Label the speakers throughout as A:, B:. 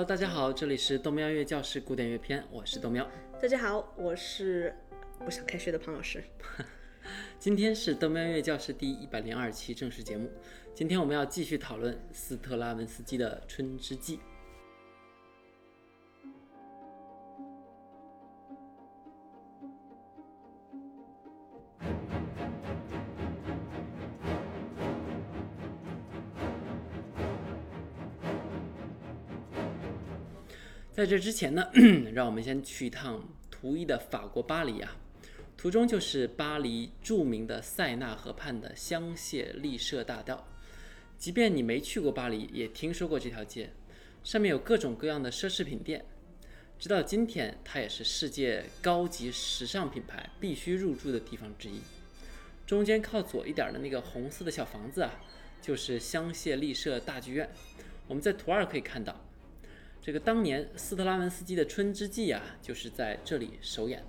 A: Hello，大家好，这里是豆喵乐教室古典乐篇，我是豆喵。
B: 大家好，我是不想开学的庞老师。
A: 今天是豆喵乐教室第一百零二期正式节目。今天我们要继续讨论斯特拉文斯基的《春之祭》。在这之前呢，让我们先去一趟图一的法国巴黎啊。途中就是巴黎著名的塞纳河畔的香榭丽舍大道。即便你没去过巴黎，也听说过这条街，上面有各种各样的奢侈品店。直到今天，它也是世界高级时尚品牌必须入住的地方之一。中间靠左一点的那个红色的小房子啊，就是香榭丽舍大剧院。我们在图二可以看到。这个当年斯特拉文斯基的《春之祭》啊，就是在这里首演。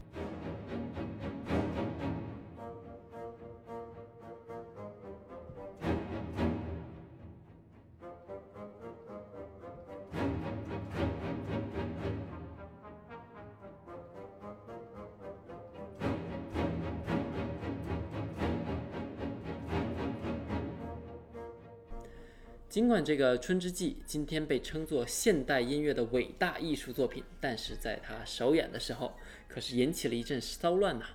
A: 尽管这个《春之祭》今天被称作现代音乐的伟大艺术作品，但是在它首演的时候，可是引起了一阵骚乱呐。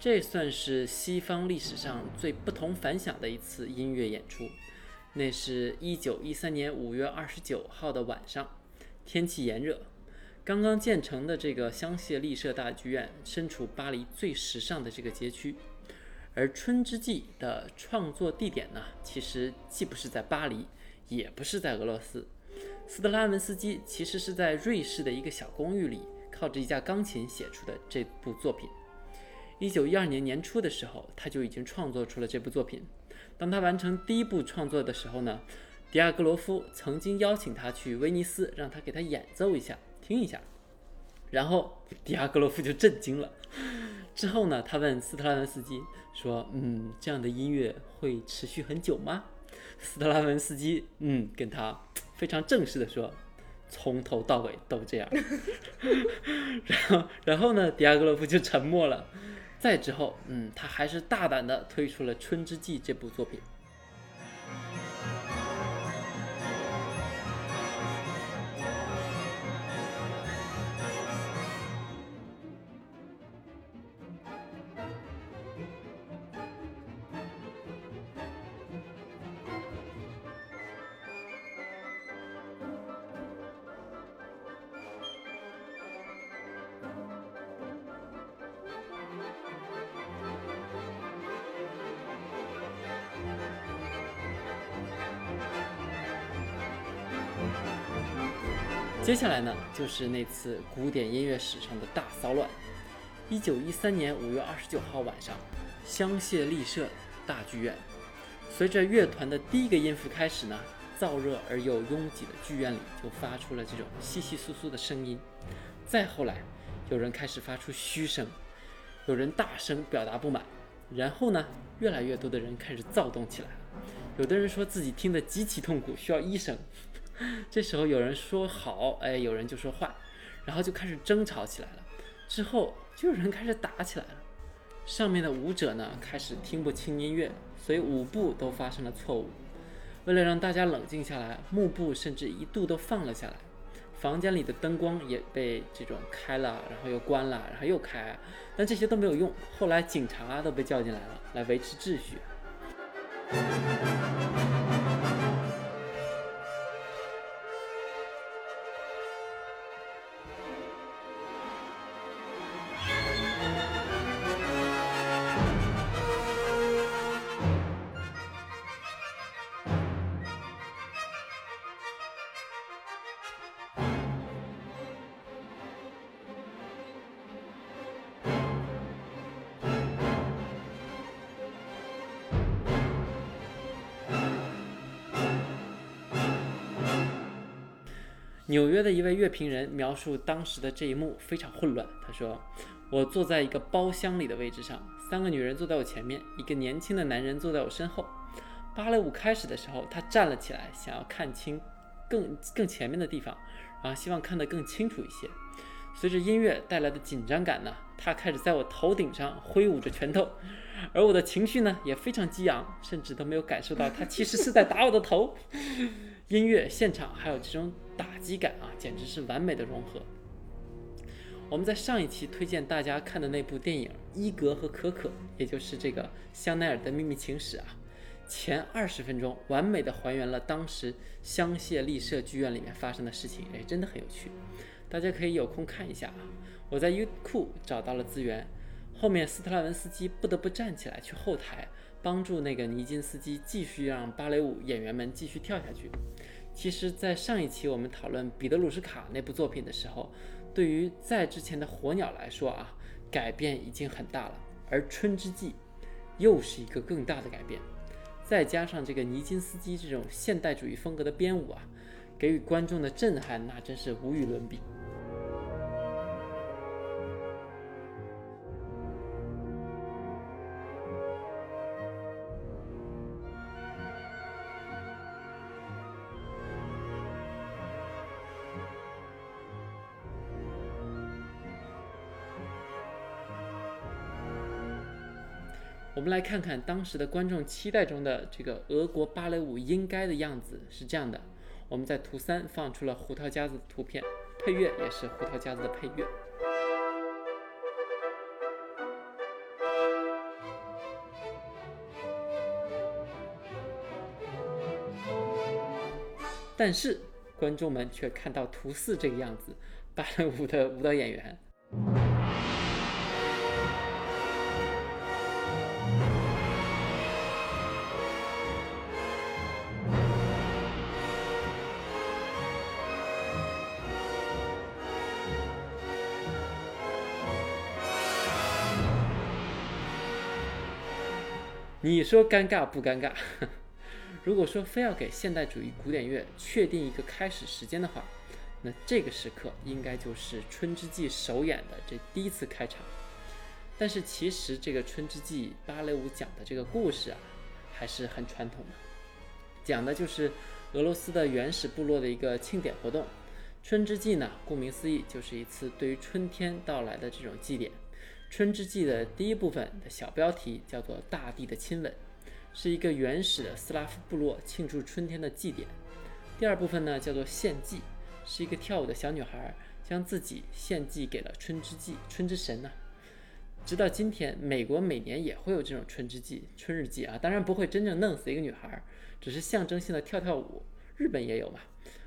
A: 这算是西方历史上最不同凡响的一次音乐演出。那是一九一三年五月二十九号的晚上，天气炎热，刚刚建成的这个香榭丽舍大剧院身处巴黎最时尚的这个街区，而《春之祭》的创作地点呢，其实既不是在巴黎。也不是在俄罗斯，斯特拉文斯基其实是在瑞士的一个小公寓里，靠着一架钢琴写出的这部作品。一九一二年年初的时候，他就已经创作出了这部作品。当他完成第一部创作的时候呢，迪亚格罗夫曾经邀请他去威尼斯，让他给他演奏一下，听一下。然后迪亚格罗夫就震惊了。之后呢，他问斯特拉文斯基说：“嗯，这样的音乐会持续很久吗？”斯特拉文斯基，嗯，跟他非常正式的说，从头到尾都这样。然后，然后呢，迪亚格洛夫就沉默了。再之后，嗯，他还是大胆的推出了《春之祭》这部作品。接下来呢，就是那次古典音乐史上的大骚乱。一九一三年五月二十九号晚上，香榭丽舍大剧院，随着乐团的第一个音符开始呢，燥热而又拥挤的剧院里就发出了这种窸窸窣窣的声音。再后来，有人开始发出嘘声，有人大声表达不满，然后呢，越来越多的人开始躁动起来了。有的人说自己听得极其痛苦，需要医生。这时候有人说好，哎，有人就说坏，然后就开始争吵起来了。之后就有人开始打起来了。上面的舞者呢开始听不清音乐，所以舞步都发生了错误。为了让大家冷静下来，幕布甚至一度都放了下来。房间里的灯光也被这种开了，然后又关了，然后又开，但这些都没有用。后来警察都被叫进来了，来维持秩序。纽约的一位乐评人描述当时的这一幕非常混乱。他说：“我坐在一个包厢里的位置上，三个女人坐在我前面，一个年轻的男人坐在我身后。芭蕾舞开始的时候，他站了起来，想要看清更更前面的地方，然后，希望看得更清楚一些。随着音乐带来的紧张感呢，他开始在我头顶上挥舞着拳头，而我的情绪呢也非常激昂，甚至都没有感受到他其实是在打我的头。音乐现场还有这种打击感啊，简直是完美的融合。我们在上一期推荐大家看的那部电影《伊格和可可》，也就是这个香奈儿的秘密情史啊，前二十分钟完美的还原了当时香榭丽舍剧院里面发生的事情，哎，真的很有趣。大家可以有空看一下啊！我在优酷找到了资源，后面斯特拉文斯基不得不站起来去后台帮助那个尼金斯基继续让芭蕾舞演员们继续跳下去。其实，在上一期我们讨论彼得鲁什卡那部作品的时候，对于在之前的火鸟来说啊，改变已经很大了，而春之祭又是一个更大的改变，再加上这个尼金斯基这种现代主义风格的编舞啊，给予观众的震撼那真是无与伦比。来看看当时的观众期待中的这个俄国芭蕾舞应该的样子是这样的。我们在图三放出了胡桃夹子的图片，配乐也是胡桃夹子的配乐。但是观众们却看到图四这个样子，芭蕾舞的舞蹈演员。你说尴尬不尴尬？如果说非要给现代主义古典乐确定一个开始时间的话，那这个时刻应该就是《春之祭》首演的这第一次开场。但是其实这个《春之祭》芭蕾舞讲的这个故事啊，还是很传统的，讲的就是俄罗斯的原始部落的一个庆典活动。春之祭呢，顾名思义，就是一次对于春天到来的这种祭典。春之祭的第一部分的小标题叫做“大地的亲吻”，是一个原始的斯拉夫部落庆祝春天的祭典。第二部分呢叫做“献祭”，是一个跳舞的小女孩将自己献祭给了春之祭、春之神呢。直到今天，美国每年也会有这种春之祭、春日祭啊，当然不会真正弄死一个女孩，只是象征性的跳跳舞。日本也有嘛？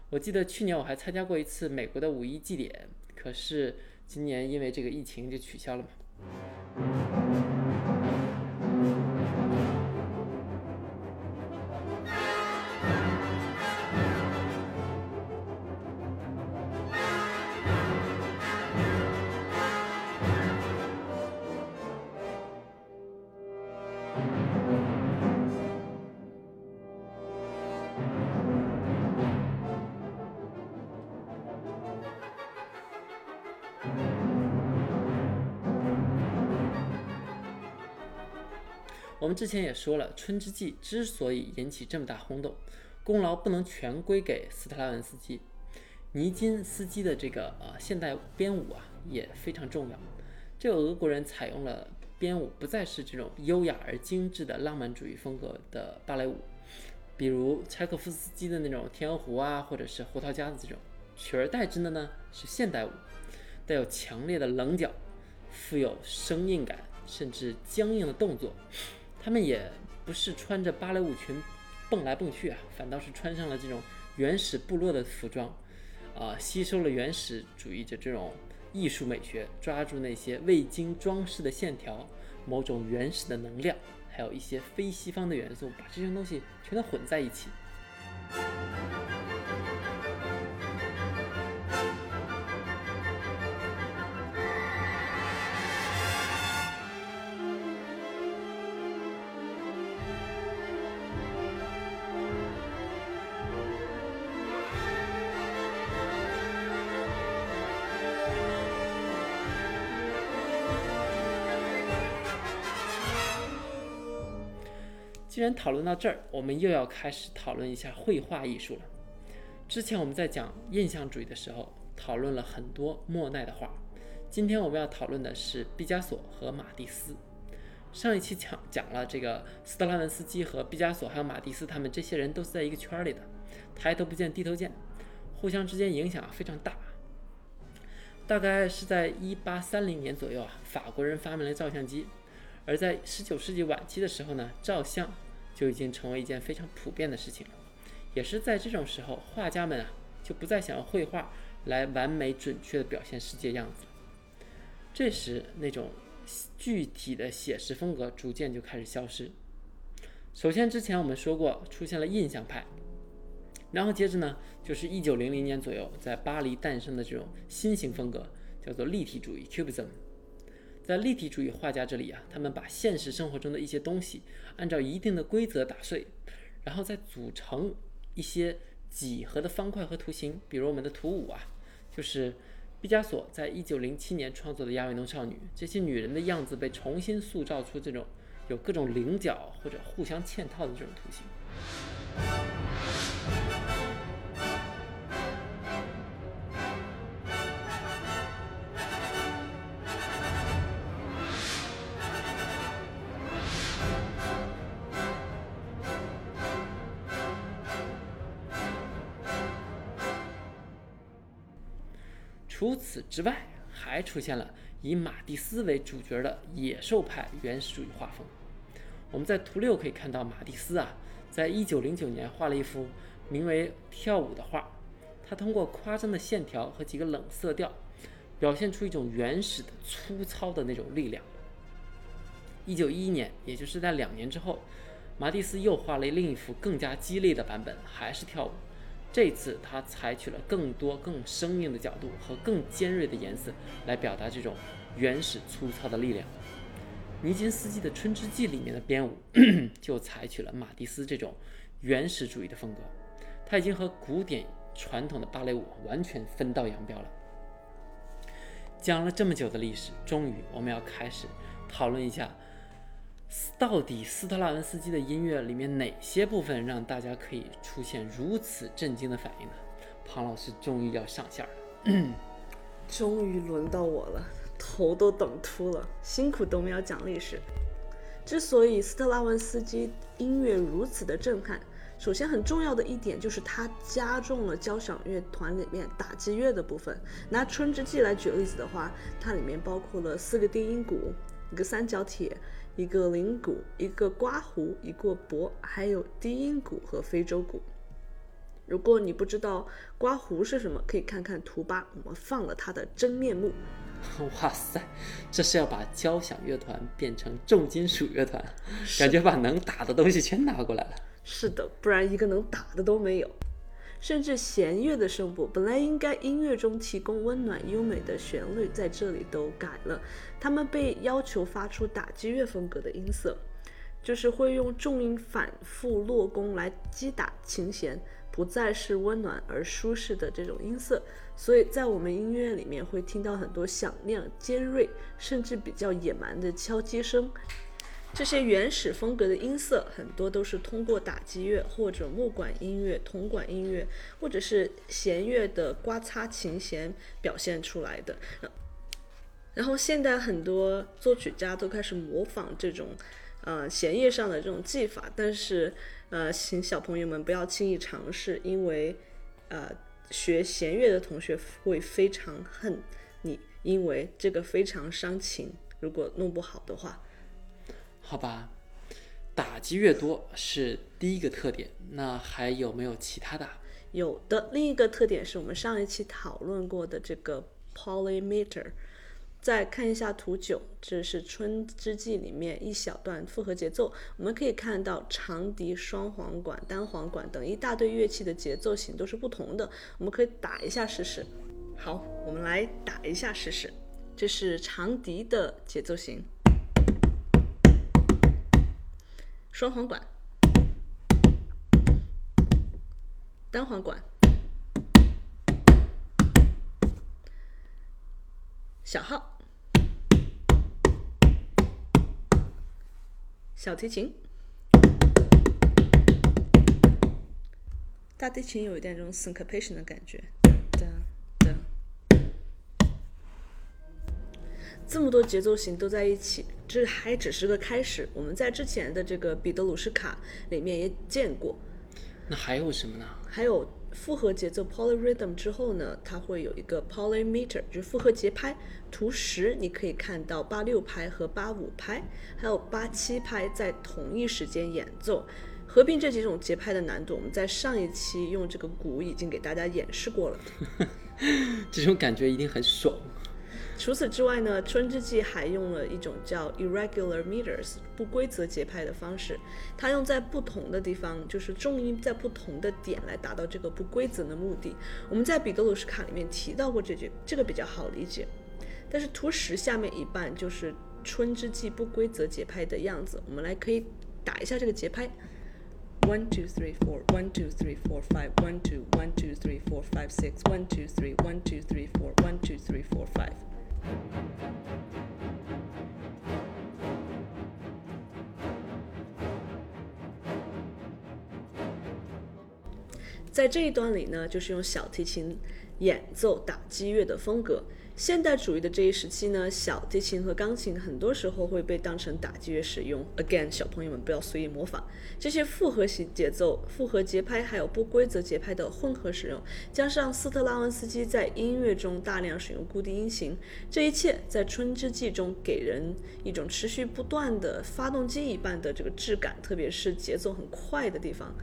A: 我记得去年我还参加过一次美国的五一祭典，可是今年因为这个疫情就取消了嘛。thank you 我们之前也说了，《春之祭》之所以引起这么大轰动，功劳不能全归给斯特拉文斯基，尼金斯基的这个呃现代编舞啊也非常重要。这个俄国人采用了编舞，不再是这种优雅而精致的浪漫主义风格的芭蕾舞，比如柴可夫斯基的那种《天鹅湖》啊，或者是《胡桃夹子》这种，取而代之的呢是现代舞，带有强烈的棱角，富有生硬感，甚至僵硬的动作。他们也不是穿着芭蕾舞裙蹦来蹦去啊，反倒是穿上了这种原始部落的服装，啊，吸收了原始主义的这种艺术美学，抓住那些未经装饰的线条，某种原始的能量，还有一些非西方的元素，把这些东西全都混在一起。然讨论到这儿，我们又要开始讨论一下绘画艺术了。之前我们在讲印象主义的时候，讨论了很多莫奈的画。今天我们要讨论的是毕加索和马蒂斯。上一期讲讲了这个斯特拉文斯基和毕加索还有马蒂斯，他们这些人都是在一个圈儿里的，抬头不见低头见，互相之间影响非常大。大概是在一八三零年左右啊，法国人发明了照相机，而在十九世纪晚期的时候呢，照相就已经成为一件非常普遍的事情了。也是在这种时候，画家们啊就不再想要绘画来完美准确的表现世界样子。这时，那种具体的写实风格逐渐就开始消失。首先，之前我们说过，出现了印象派，然后接着呢，就是一九零零年左右在巴黎诞生的这种新型风格，叫做立体主义 （Cubism）。在立体主义画家这里啊，他们把现实生活中的一些东西按照一定的规则打碎，然后再组成一些几何的方块和图形，比如我们的图五啊，就是。毕加索在一九零七年创作的《亚维农少女》，这些女人的样子被重新塑造出这种有各种棱角或者互相嵌套的这种图形。除此之外，还出现了以马蒂斯为主角的野兽派原始主义画风。我们在图六可以看到，马蒂斯啊，在一九零九年画了一幅名为《跳舞》的画。他通过夸张的线条和几个冷色调，表现出一种原始的、粗糙的那种力量。一九一一年，也就是在两年之后，马蒂斯又画了另一幅更加激烈的版本，还是跳舞。这次他采取了更多、更生命的角度和更尖锐的颜色来表达这种原始粗糙的力量。尼金斯基的《春之祭》里面的编舞 就采取了马蒂斯这种原始主义的风格，他已经和古典传统的芭蕾舞完全分道扬镳了。讲了这么久的历史，终于我们要开始讨论一下。到底斯特拉文斯基的音乐里面哪些部分让大家可以出现如此震惊的反应呢？庞老师终于要上线了，
B: 终于轮到我了，头都等秃了，辛苦都没有讲历史。之所以斯特拉文斯基音乐如此的震撼，首先很重要的一点就是他加重了交响乐团里面打击乐的部分。拿《春之祭》来举例子的话，它里面包括了四个低音鼓，一个三角铁。一个铃鼓，一个刮胡，一个钹，还有低音鼓和非洲鼓。如果你不知道刮胡是什么，可以看看图八，我们放了它的真面目。
A: 哇塞，这是要把交响乐团变成重金属乐团，感觉把能打的东西全拿过来了。
B: 是的，不然一个能打的都没有。甚至弦乐的声部，本来应该音乐中提供温暖优美的旋律，在这里都改了。他们被要求发出打击乐风格的音色，就是会用重音反复落弓来击打琴弦，不再是温暖而舒适的这种音色。所以在我们音乐里面会听到很多响亮、尖锐，甚至比较野蛮的敲击声。这些原始风格的音色很多都是通过打击乐或者木管音乐、铜管音乐，或者是弦乐的刮擦琴弦表现出来的。然后现代很多作曲家都开始模仿这种，呃，弦乐上的这种技法，但是，呃，请小朋友们不要轻易尝试，因为，呃，学弦乐的同学会非常恨你，因为这个非常伤琴，如果弄不好的话。
A: 好吧，打击越多是第一个特点，那还有没有其他的？
B: 有的，另一个特点是我们上一期讨论过的这个 polymeter。再看一下图九，这是《春之祭》里面一小段复合节奏，我们可以看到长笛、双簧管、单簧管等一大堆乐器的节奏型都是不同的，我们可以打一下试试。好，我们来打一下试试，这是长笛的节奏型。双簧管，单簧管，小号，小提琴，大提琴有一点这种 syncopation 的感觉。这么多节奏型都在一起，这还只是个开始。我们在之前的这个彼得鲁什卡里面也见过。
A: 那还有什么呢？
B: 还有复合节奏 polyrhythm 之后呢，它会有一个 polymeter，就是复合节拍。图十你可以看到八六拍和八五拍，还有八七拍在同一时间演奏。合并这几种节拍的难度，我们在上一期用这个鼓已经给大家演示过了。
A: 这种感觉一定很爽。
B: 除此之外呢，春之祭还用了一种叫 irregular meters 不规则节拍的方式，它用在不同的地方，就是重音在不同的点来达到这个不规则的目的。我们在彼得鲁什卡里面提到过这句，这个比较好理解。但是图十下面一半就是春之祭不规则节拍的样子，我们来可以打一下这个节拍。One two three four, one two three four five, one two, one two three four five six, one two three, one two three four, one two three four five。在这一段里呢，就是用小提琴演奏打击乐的风格。现代主义的这一时期呢，小提琴和钢琴很多时候会被当成打击乐使用。Again，小朋友们不要随意模仿。这些复合型节奏、复合节拍还有不规则节拍的混合使用，加上斯特拉文斯基在音乐中大量使用固定音型，这一切在《春之祭》中给人一种持续不断的发动机一般的这个质感，特别是节奏很快的地方。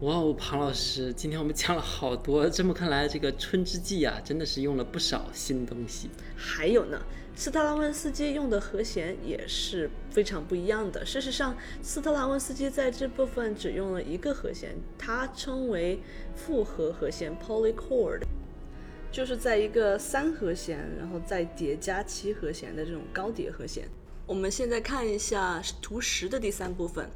A: 哇哦，庞老师，今天我们讲了好多。这么看来，这个《春之祭》啊，真的是用了不少新东西。
B: 还有呢，斯特拉文斯基用的和弦也是非常不一样的。事实上，斯特拉文斯基在这部分只用了一个和弦，它称为复合和弦 （polychord），就是在一个三和弦，然后再叠加七和弦的这种高叠和弦。我们现在看一下图十的第三部分。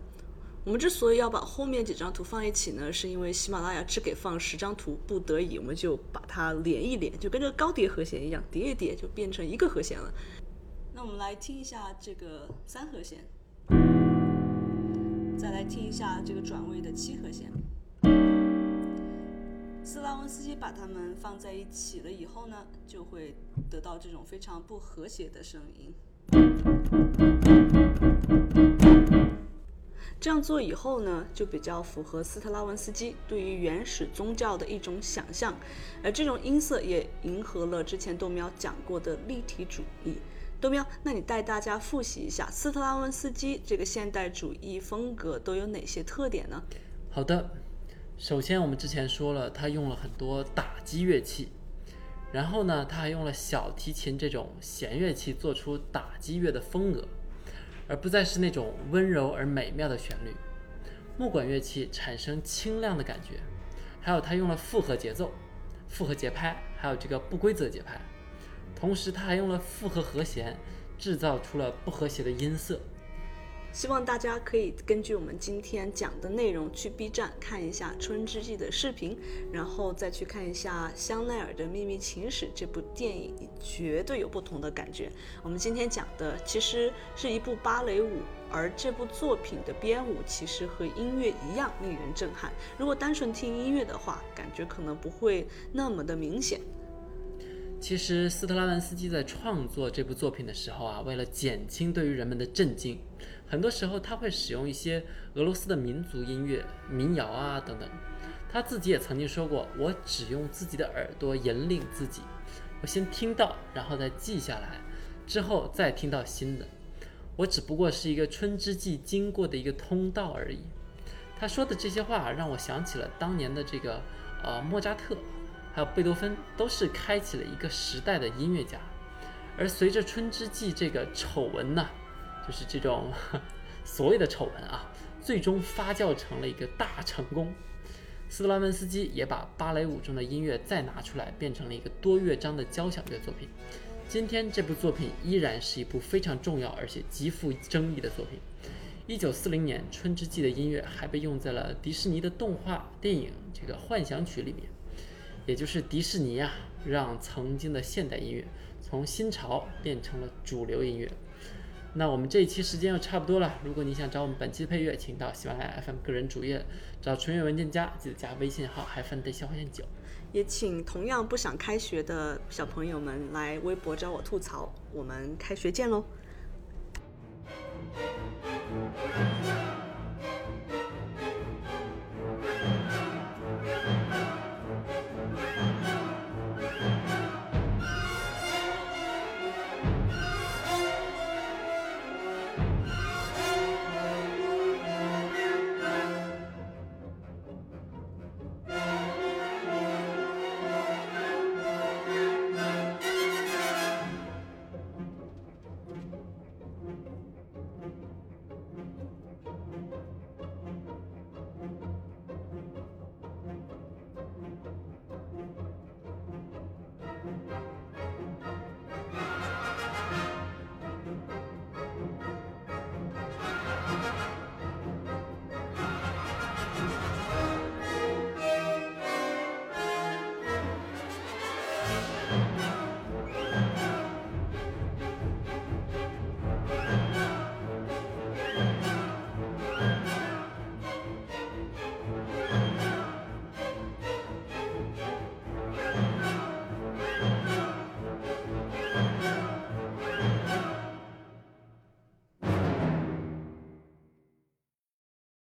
B: 我们之所以要把后面几张图放一起呢，是因为喜马拉雅只给放十张图，不得已我们就把它连一连，就跟这个高叠和弦一样，叠一叠就变成一个和弦了。那我们来听一下这个三和弦，再来听一下这个转位的七和弦。斯拉文斯基把它们放在一起了以后呢，就会得到这种非常不和谐的声音。这样做以后呢，就比较符合斯特拉文斯基对于原始宗教的一种想象，而这种音色也迎合了之前豆苗讲过的立体主义。豆苗，那你带大家复习一下斯特拉文斯基这个现代主义风格都有哪些特点呢？
A: 好的，首先我们之前说了，他用了很多打击乐器，然后呢，他还用了小提琴这种弦乐器做出打击乐的风格。而不再是那种温柔而美妙的旋律，木管乐器产生清亮的感觉，还有它用了复合节奏、复合节拍，还有这个不规则节拍，同时它还用了复合和弦，制造出了不和谐的音色。
B: 希望大家可以根据我们今天讲的内容去 B 站看一下《春之祭》的视频，然后再去看一下香奈儿的《秘密情史》这部电影，绝对有不同的感觉。我们今天讲的其实是一部芭蕾舞，而这部作品的编舞其实和音乐一样令人震撼。如果单纯听音乐的话，感觉可能不会那么的明显。
A: 其实斯特拉文斯基在创作这部作品的时候啊，为了减轻对于人们的震惊。很多时候他会使用一些俄罗斯的民族音乐、民谣啊等等。他自己也曾经说过：“我只用自己的耳朵引领自己，我先听到，然后再记下来，之后再听到新的。我只不过是一个春之祭经过的一个通道而已。”他说的这些话让我想起了当年的这个呃莫扎特，还有贝多芬，都是开启了一个时代的音乐家。而随着春之祭这个丑闻呢？就是这种 所谓的丑闻啊，最终发酵成了一个大成功。斯特拉文斯基也把芭蕾舞中的音乐再拿出来，变成了一个多乐章的交响乐作品。今天这部作品依然是一部非常重要而且极富争议的作品。一九四零年《春之祭》的音乐还被用在了迪士尼的动画电影《这个幻想曲》里面，也就是迪士尼啊，让曾经的现代音乐从新潮变成了主流音乐。那我们这一期时间又差不多了，如果你想找我们本期的配乐，请到喜马拉雅 FM 个人主页找纯乐文件夹，记得加微信号还分得消费九。
B: 也请同样不想开学的小朋友们来微博找我吐槽，我们开学见喽！